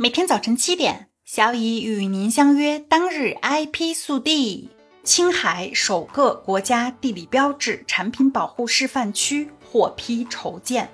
每天早晨七点，小乙与您相约。当日 IP 速递：青海首个国家地理标志产品保护示范区获批筹建。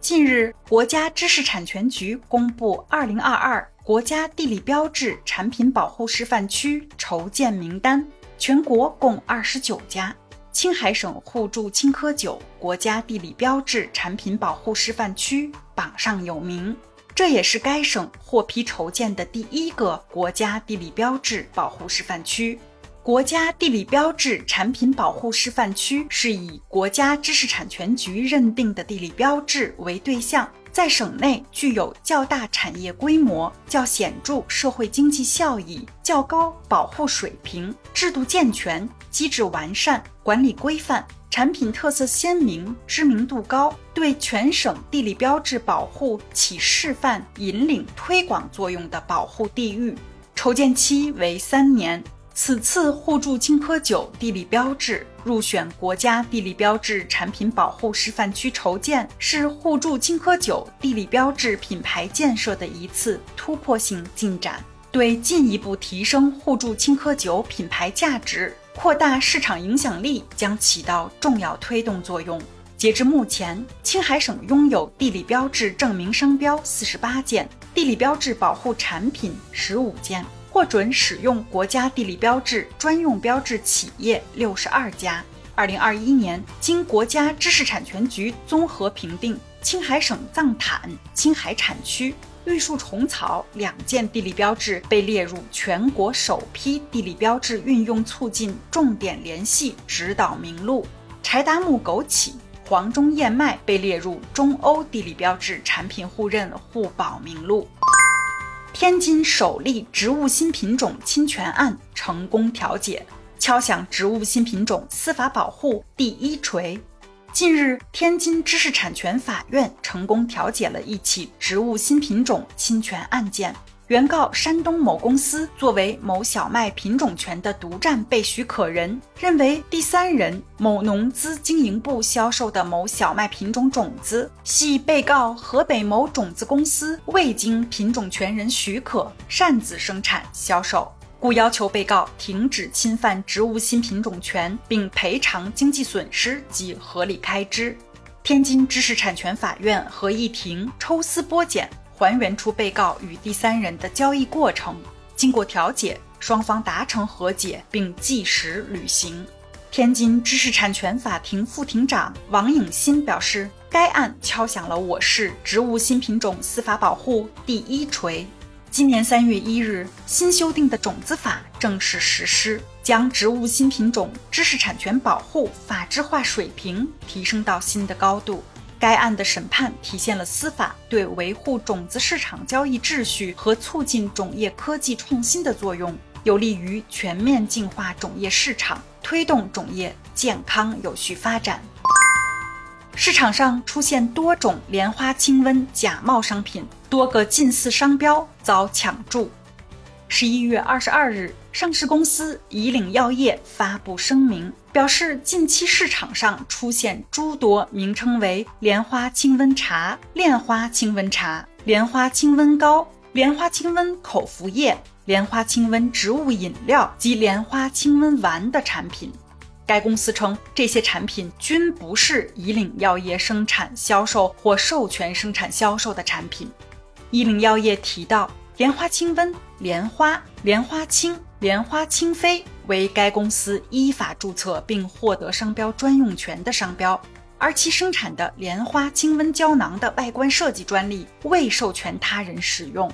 近日，国家知识产权局公布2022国家地理标志产品保护示范区筹建名单，全国共二十九家。青海省互助青稞酒国家地理标志产品保护示范区榜上有名。这也是该省获批筹建的第一个国家地理标志保护示范区。国家地理标志产品保护示范区是以国家知识产权局认定的地理标志为对象，在省内具有较大产业规模、较显著社会经济效益、较高保护水平、制度健全、机制完善、管理规范。产品特色鲜明、知名度高，对全省地理标志保护起示范、引领、推广作用的保护地域，筹建期为三年。此次互助青稞酒地理标志入选国家地理标志产品保护示范区筹建，是互助青稞酒地理标志品牌建设的一次突破性进展，对进一步提升互助青稞酒品牌价值。扩大市场影响力将起到重要推动作用。截至目前，青海省拥有地理标志证明商标四十八件，地理标志保护产品十五件，获准使用国家地理标志专用标志企业六十二家。二零二一年，经国家知识产权局综合评定，青海省藏坦、青海产区。玉树虫草两件地理标志被列入全国首批地理标志运用促进重点联系指导名录，柴达木枸杞、黄中燕麦被列入中欧地理标志产品互认互保名录。天津首例植物新品种侵权案成功调解，敲响植物新品种司法保护第一锤。近日，天津知识产权法院成功调解了一起植物新品种侵权案件。原告山东某公司作为某小麦品种权的独占被许可人，认为第三人某农资经营部销售的某小麦品种种子系被告河北某种子公司未经品种权人许可擅自生产销售。故要求被告停止侵犯植物新品种权，并赔偿经济损失及合理开支。天津知识产权法院合议庭抽丝剥茧，还原出被告与第三人的交易过程。经过调解，双方达成和解，并计时履行。天津知识产权法庭副庭长王颖新表示，该案敲响了我市植物新品种司法保护第一锤。今年三月一日，新修订的种子法正式实施，将植物新品种知识产权保护法制化水平提升到新的高度。该案的审判体现了司法对维护种子市场交易秩序和促进种业科技创新的作用，有利于全面净化种业市场，推动种业健康有序发展。市场上出现多种莲花清瘟假冒商品，多个近似商标遭抢注。十一月二十二日，上市公司以岭药业发布声明，表示近期市场上出现诸多名称为莲花清瘟茶、炼花清瘟茶、莲花清瘟膏、莲花清瘟口服液、莲花清瘟植物饮料及莲花清瘟丸的产品。该公司称，这些产品均不是以岭药业生产、销售或授权生产、销售的产品。以岭药业提到，莲花清瘟、莲花、莲花清、莲花清妃为该公司依法注册并获得商标专用权的商标，而其生产的莲花清瘟胶囊的外观设计专利未授权他人使用。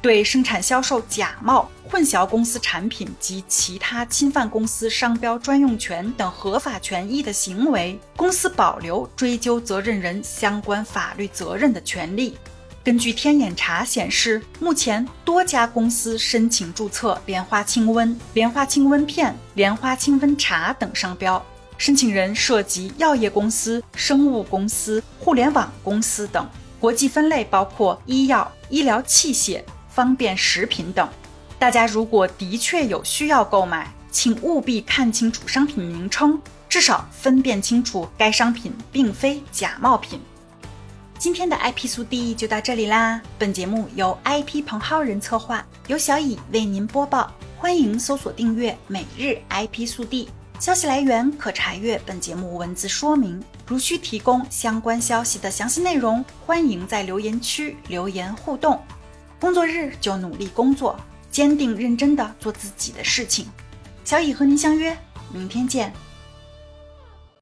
对生产销售假冒、混淆公司产品及其他侵犯公司商标专用权等合法权益的行为，公司保留追究责任人相关法律责任的权利。根据天眼查显示，目前多家公司申请注册“莲花清瘟”“莲花清瘟片”“莲花清瘟茶”等商标，申请人涉及药业公司、生物公司、互联网公司等，国际分类包括医药、医疗器械。方便食品等，大家如果的确有需要购买，请务必看清楚商品名称，至少分辨清楚该商品并非假冒品。今天的 IP 速递就到这里啦。本节目由 IP 彭浩人策划，由小乙为您播报。欢迎搜索订阅每日 IP 速递。消息来源可查阅本节目文字说明。如需提供相关消息的详细内容，欢迎在留言区留言互动。工作日就努力工作，坚定认真的做自己的事情。小乙和您相约，明天见。